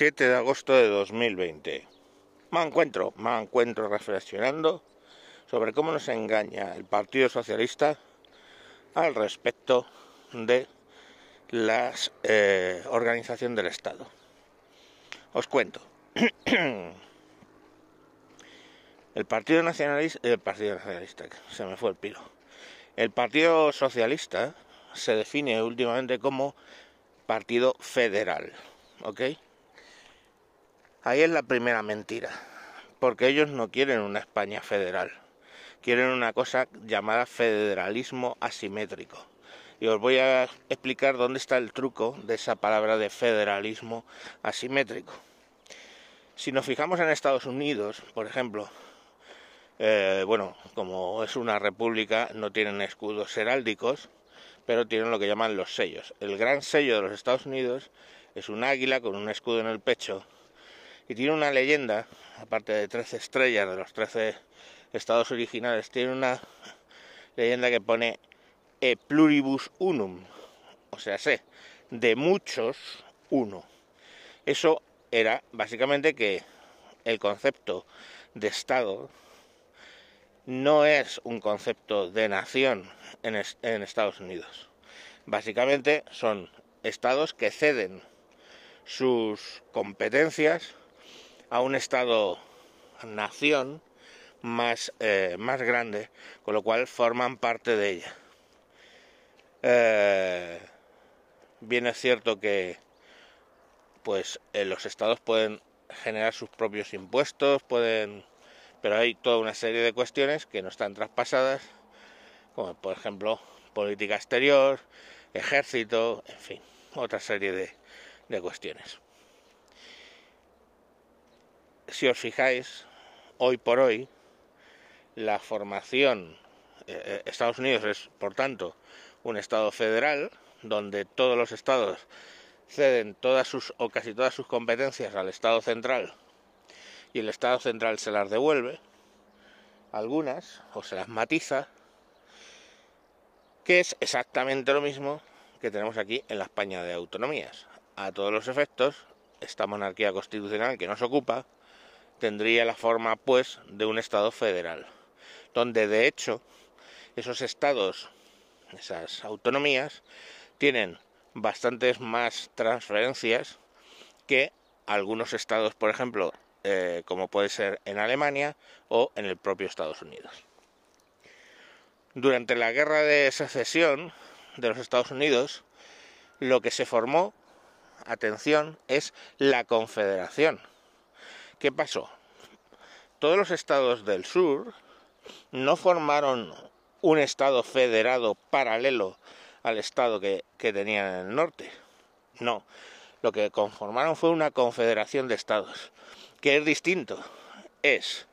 7 de agosto de 2020. Me encuentro, me encuentro reflexionando sobre cómo nos engaña el Partido Socialista al respecto de la eh, organización del Estado. Os cuento. el Partido Nacionalista, el Partido Nacionalista, se me fue el pilo. El Partido Socialista se define últimamente como partido federal, ¿ok? Ahí es la primera mentira, porque ellos no quieren una España federal, quieren una cosa llamada federalismo asimétrico. Y os voy a explicar dónde está el truco de esa palabra de federalismo asimétrico. Si nos fijamos en Estados Unidos, por ejemplo, eh, bueno, como es una república, no tienen escudos heráldicos, pero tienen lo que llaman los sellos. El gran sello de los Estados Unidos es un águila con un escudo en el pecho y tiene una leyenda, aparte de 13 estrellas de los 13 estados originales, tiene una leyenda que pone e pluribus unum, o sea, sé, de muchos uno. Eso era básicamente que el concepto de Estado no es un concepto de nación en, en Estados Unidos. Básicamente son estados que ceden sus competencias a un Estado nación más, eh, más grande, con lo cual forman parte de ella. Eh, bien es cierto que pues eh, los estados pueden generar sus propios impuestos, pueden pero hay toda una serie de cuestiones que no están traspasadas, como por ejemplo política exterior, ejército, en fin, otra serie de, de cuestiones si os fijáis, hoy por hoy, la formación, eh, eh, Estados Unidos es, por tanto, un Estado federal, donde todos los estados ceden todas sus o casi todas sus competencias al Estado central y el Estado central se las devuelve, algunas, o se las matiza, que es exactamente lo mismo que tenemos aquí en la España de autonomías. A todos los efectos, esta monarquía constitucional que nos ocupa tendría la forma pues de un estado federal, donde de hecho esos estados, esas autonomías, tienen bastantes más transferencias que algunos estados, por ejemplo, eh, como puede ser en Alemania o en el propio Estados Unidos. Durante la guerra de secesión de los Estados Unidos, lo que se formó, atención, es la Confederación, ¿Qué pasó? Todos los estados del sur no formaron un estado federado paralelo al estado que, tenían en el norte. No, lo que conformaron fue una confederación de estados, que es distinto. Es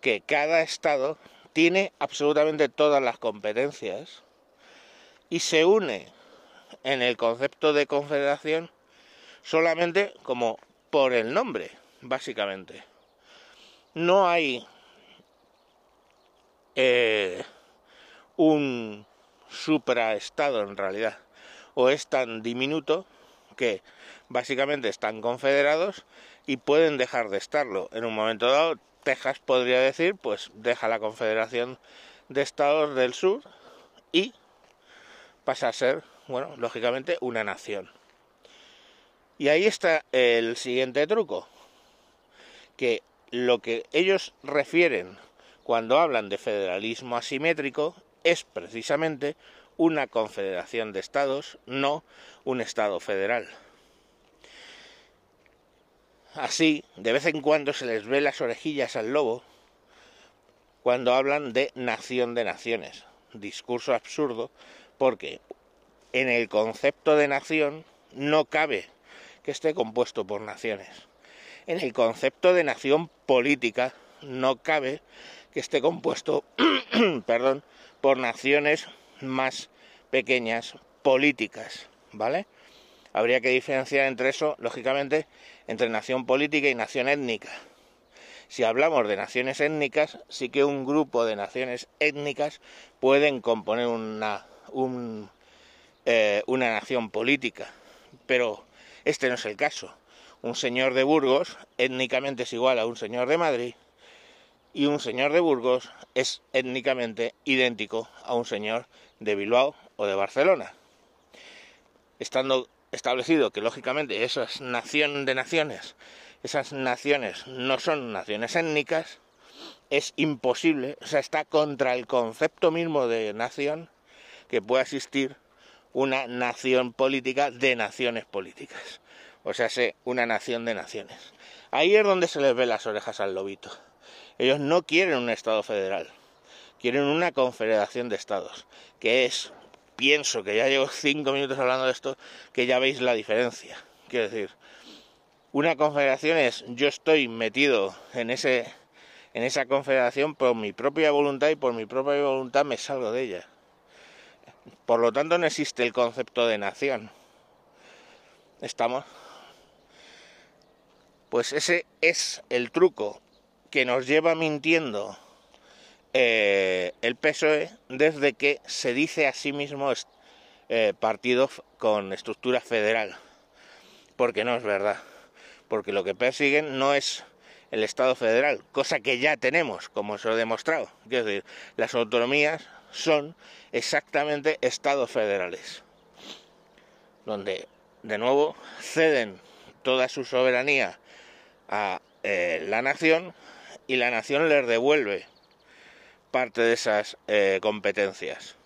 que cada estado tiene absolutamente todas las competencias y se une en el concepto de confederación solamente como por el nombre básicamente. No hay eh, un supraestado en realidad, o es tan diminuto que básicamente están confederados y pueden dejar de estarlo. En un momento dado, Texas podría decir, pues deja la Confederación de Estados del Sur y pasa a ser, bueno, lógicamente una nación. Y ahí está el siguiente truco que lo que ellos refieren cuando hablan de federalismo asimétrico es precisamente una confederación de estados, no un estado federal. Así, de vez en cuando se les ve las orejillas al lobo cuando hablan de nación de naciones. Discurso absurdo porque en el concepto de nación no cabe que esté compuesto por naciones en el concepto de nación política no cabe que esté compuesto perdón, por naciones más pequeñas políticas, ¿vale? Habría que diferenciar entre eso, lógicamente, entre nación política y nación étnica. Si hablamos de naciones étnicas, sí que un grupo de naciones étnicas pueden componer una, un, eh, una nación política, pero este no es el caso. Un señor de Burgos étnicamente es igual a un señor de Madrid y un señor de Burgos es étnicamente idéntico a un señor de Bilbao o de Barcelona. Estando establecido que lógicamente esas nación de naciones, esas naciones no son naciones étnicas, es imposible, o sea, está contra el concepto mismo de nación que pueda existir una nación política de naciones políticas. O sea, sé, una nación de naciones. Ahí es donde se les ve las orejas al lobito. Ellos no quieren un Estado federal, quieren una confederación de Estados, que es, pienso que ya llevo cinco minutos hablando de esto, que ya veis la diferencia. Quiero decir, una confederación es yo estoy metido en ese en esa confederación por mi propia voluntad y por mi propia voluntad me salgo de ella. Por lo tanto, no existe el concepto de nación. ¿Estamos? Pues ese es el truco que nos lleva mintiendo eh, el PSOE desde que se dice a sí mismo eh, partido con estructura federal. Porque no es verdad. Porque lo que persiguen no es el Estado federal, cosa que ya tenemos, como os he demostrado. Es decir, las autonomías son exactamente estados federales, donde de nuevo ceden toda su soberanía a eh, la nación y la nación les devuelve parte de esas eh, competencias.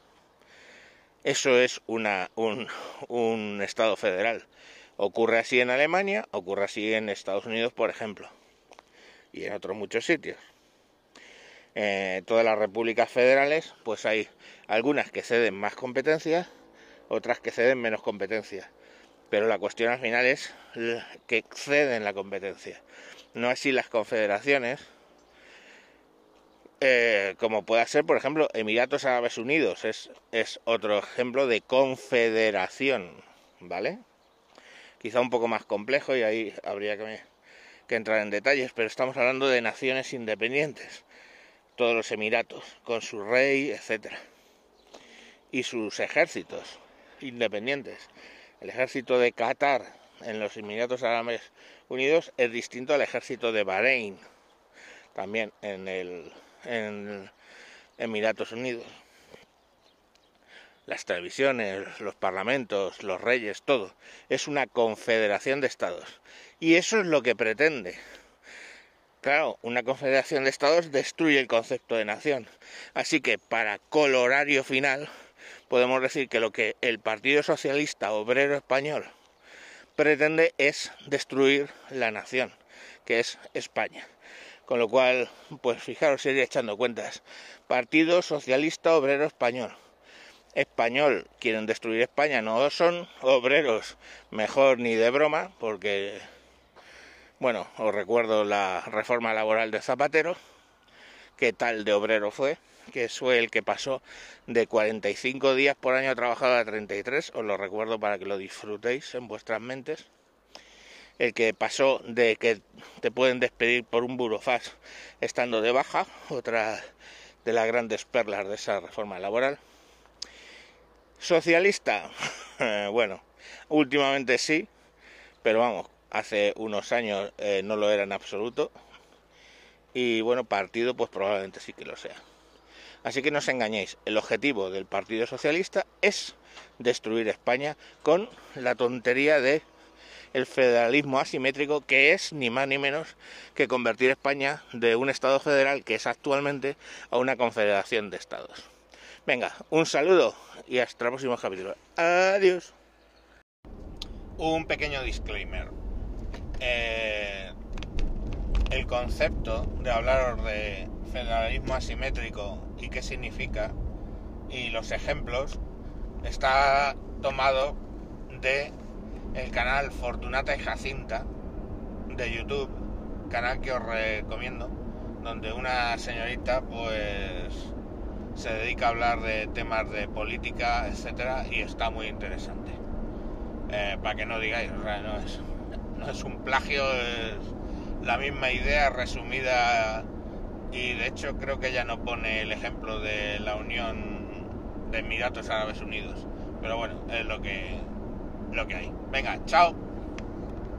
Eso es una, un, un Estado federal. Ocurre así en Alemania, ocurre así en Estados Unidos, por ejemplo, y en otros muchos sitios. Eh, todas las repúblicas federales, pues hay algunas que ceden más competencias, otras que ceden menos competencias. Pero la cuestión al final es que ceden la competencia. No así las confederaciones, eh, como pueda ser, por ejemplo, Emiratos Árabes Unidos, es, es otro ejemplo de confederación, ¿vale? Quizá un poco más complejo y ahí habría que, que entrar en detalles, pero estamos hablando de naciones independientes todos los Emiratos, con su rey, etcétera, y sus ejércitos independientes. El ejército de Qatar en los Emiratos Árabes Unidos es distinto al ejército de Bahrein, también en el en Emiratos Unidos. Las televisiones, los parlamentos, los reyes, todo. Es una confederación de estados. Y eso es lo que pretende Claro, una confederación de estados destruye el concepto de nación. Así que para colorario final podemos decir que lo que el Partido Socialista Obrero Español pretende es destruir la nación, que es España. Con lo cual, pues fijaros, iría echando cuentas. Partido Socialista Obrero Español. Español quieren destruir España, no son obreros, mejor ni de broma, porque bueno, os recuerdo la reforma laboral de Zapatero, que tal de obrero fue, que fue el que pasó de 45 días por año trabajado a 33, os lo recuerdo para que lo disfrutéis en vuestras mentes. El que pasó de que te pueden despedir por un burofax estando de baja, otra de las grandes perlas de esa reforma laboral. Socialista, bueno, últimamente sí, pero vamos, hace unos años eh, no lo era en absoluto y bueno, partido pues probablemente sí que lo sea. Así que no os engañéis, el objetivo del Partido Socialista es destruir España con la tontería de el federalismo asimétrico que es ni más ni menos que convertir España de un estado federal que es actualmente a una confederación de estados. Venga, un saludo y hasta el próximo capítulo. Adiós. Un pequeño disclaimer eh, el concepto de hablar de federalismo asimétrico y qué significa y los ejemplos está tomado de el canal Fortunata y Jacinta de YouTube, canal que os recomiendo, donde una señorita pues se dedica a hablar de temas de política, etcétera, y está muy interesante. Eh, para que no digáis, no es no es un plagio, es la misma idea resumida y de hecho creo que ya no pone el ejemplo de la Unión de Emiratos Árabes Unidos. Pero bueno, es lo que, lo que hay. Venga, chao.